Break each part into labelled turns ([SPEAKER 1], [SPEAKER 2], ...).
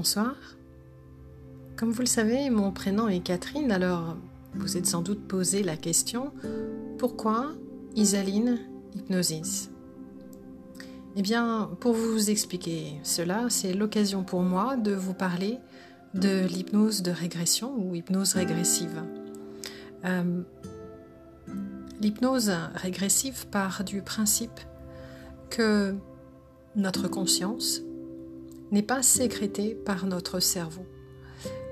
[SPEAKER 1] Bonsoir. Comme vous le savez, mon prénom est Catherine, alors vous êtes sans doute posé la question pourquoi Isaline Hypnosis? Eh bien, pour vous expliquer cela, c'est l'occasion pour moi de vous parler de l'hypnose de régression ou hypnose régressive. Euh, l'hypnose régressive part du principe que notre conscience n'est pas sécrétée par notre cerveau.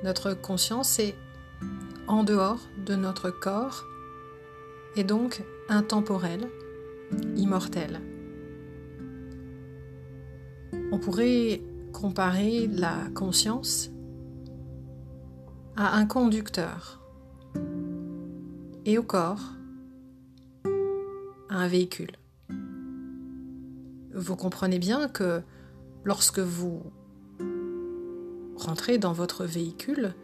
[SPEAKER 1] Notre conscience est en dehors de notre corps et donc intemporelle, immortelle. On pourrait comparer la conscience à un conducteur et au corps à un véhicule. Vous comprenez bien que lorsque vous rentrez dans votre véhicule,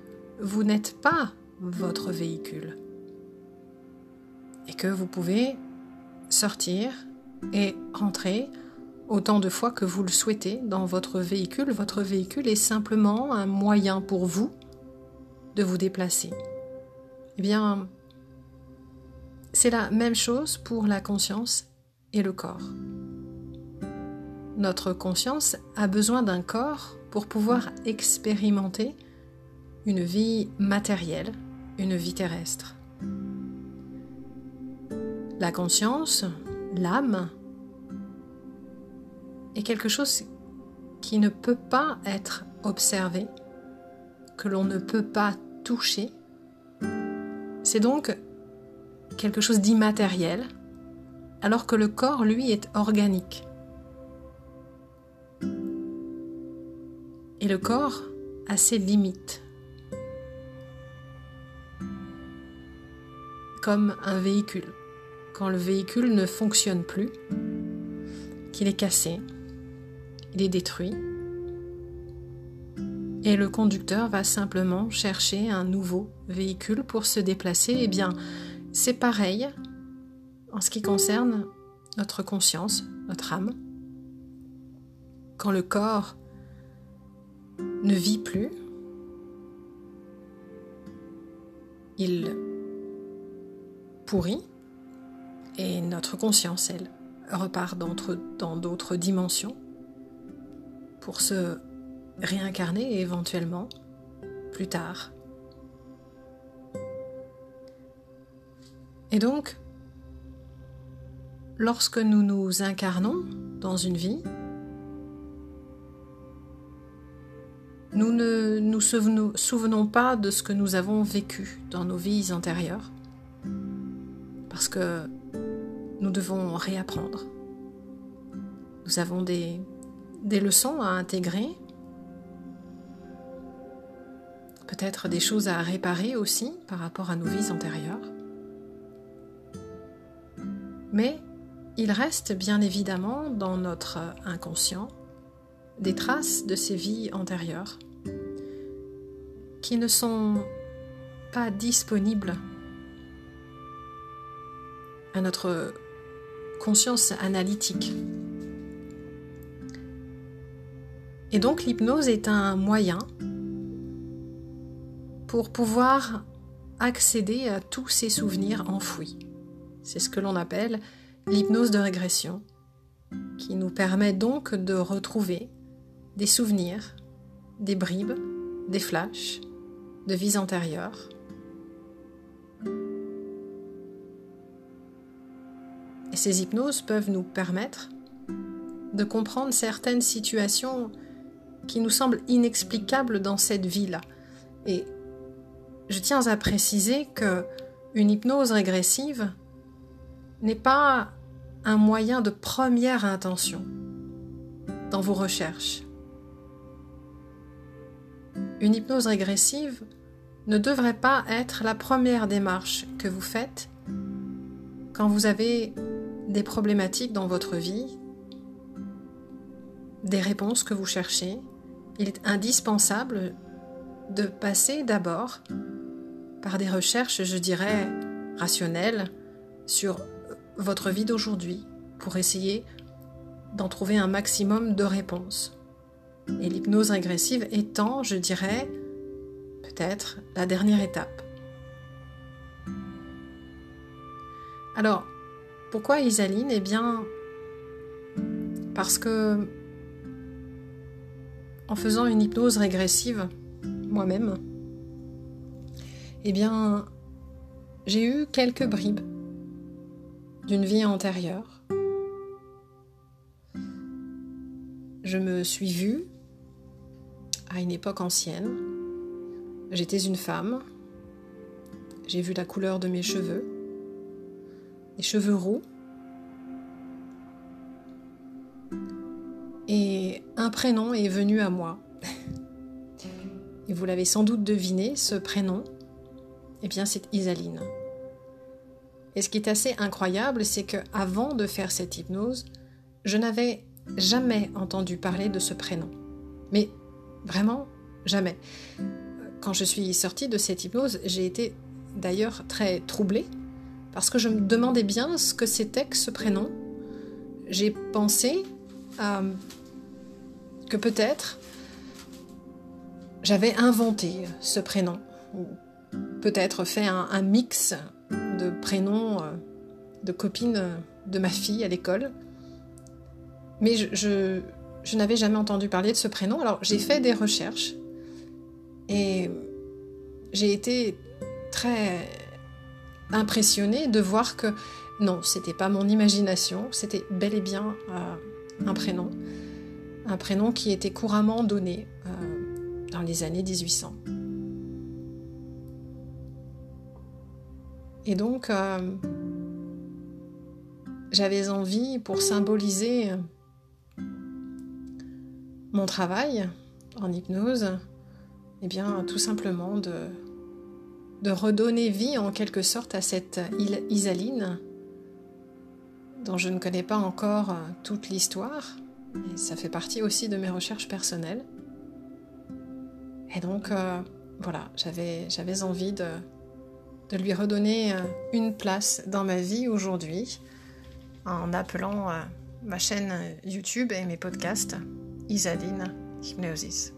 [SPEAKER 1] vous n'êtes pas votre véhicule. Et que vous pouvez sortir et rentrer autant de fois que vous le souhaitez dans votre véhicule. Votre véhicule est simplement un moyen pour vous de vous déplacer. Eh bien, c'est la même chose pour la conscience et le corps. Notre conscience a besoin d'un corps pour pouvoir expérimenter une vie matérielle, une vie terrestre. La conscience, l'âme, est quelque chose qui ne peut pas être observé, que l'on ne peut pas toucher. C'est donc quelque chose d'immatériel, alors que le corps, lui, est organique. Et le corps a ses limites. Comme un véhicule. Quand le véhicule ne fonctionne plus, qu'il est cassé, il est détruit, et le conducteur va simplement chercher un nouveau véhicule pour se déplacer, eh bien, c'est pareil en ce qui concerne notre conscience, notre âme. Quand le corps ne vit plus, il pourrit et notre conscience, elle, repart dans d'autres dimensions pour se réincarner éventuellement plus tard. Et donc, lorsque nous nous incarnons dans une vie, Nous ne nous souvenons, pas de ce que nous avons vécu dans nos vies antérieures, parce que nous devons réapprendre. Nous avons des, leçons à intégrer, peut-être des choses à réparer aussi par rapport à nos vies antérieures. Mais il reste bien évidemment dans notre inconscient des traces de ces vies antérieures qui ne sont pas disponibles à notre conscience analytique. Et donc l'hypnose est un moyen pour pouvoir accéder à tous ces souvenirs enfouis. C'est ce que l'on appelle l'hypnose de régression, qui nous permet donc de retrouver des souvenirs, des bribes, des flashs de vies antérieures. Et ces hypnoses peuvent nous permettre de comprendre certaines situations qui nous semblent inexplicables dans cette vie-là. Et je tiens à préciser que une hypnose régressive n'est pas un moyen de première intention dans vos recherches. Une hypnose régressive ne devrait pas être la première démarche que vous faites quand vous avez des problématiques dans votre vie, des réponses que vous cherchez. Il est indispensable de passer d'abord par des recherches, je dirais, rationnelles sur votre vie d'aujourd'hui pour essayer d'en trouver un maximum de réponses. Et l'hypnose régressive étant, je dirais, peut-être la dernière étape. Alors, pourquoi Isaline? Eh bien, parce que en faisant une hypnose régressive moi-même, eh bien, j'ai eu quelques bribes d'une vie antérieure. Je me suis vue à une époque ancienne. J'étais une femme. J'ai vu la couleur de mes cheveux, des cheveux roux. Et un prénom est venu à moi. Et vous l'avez sans doute deviné, ce prénom, eh bien c'est Isaline. Et ce qui est assez incroyable, c'est que avant de faire cette hypnose, je n'avais jamais entendu parler de ce prénom. Mais vraiment jamais. Quand je suis sortie de cette hypnose, j'ai été d'ailleurs très troublée parce que je me demandais bien ce que c'était que ce prénom. J'ai pensé euh, que peut-être j'avais inventé ce prénom, ou peut-être fait un, mix de prénoms euh, de copines de ma fille à l'école. Mais je, n'avais jamais entendu parler de ce prénom, alors j'ai fait des recherches et j'ai été très impressionnée de voir que non, c'était pas mon imagination, c'était bel et bien euh, un prénom, un prénom qui était couramment donné euh, dans les années 1800. Et donc, euh, j'avais envie, pour symboliser mon travail en hypnose, eh bien, tout simplement de, redonner vie en quelque sorte à cette Isaline dont je ne connais pas encore euh, toute l'histoire, et ça fait partie aussi de mes recherches personnelles. Et donc, euh, voilà, j'avais, envie de, de lui redonner euh, une place dans ma vie aujourd'hui en appelant ma chaîne YouTube et mes podcasts Isaline Hypnosis.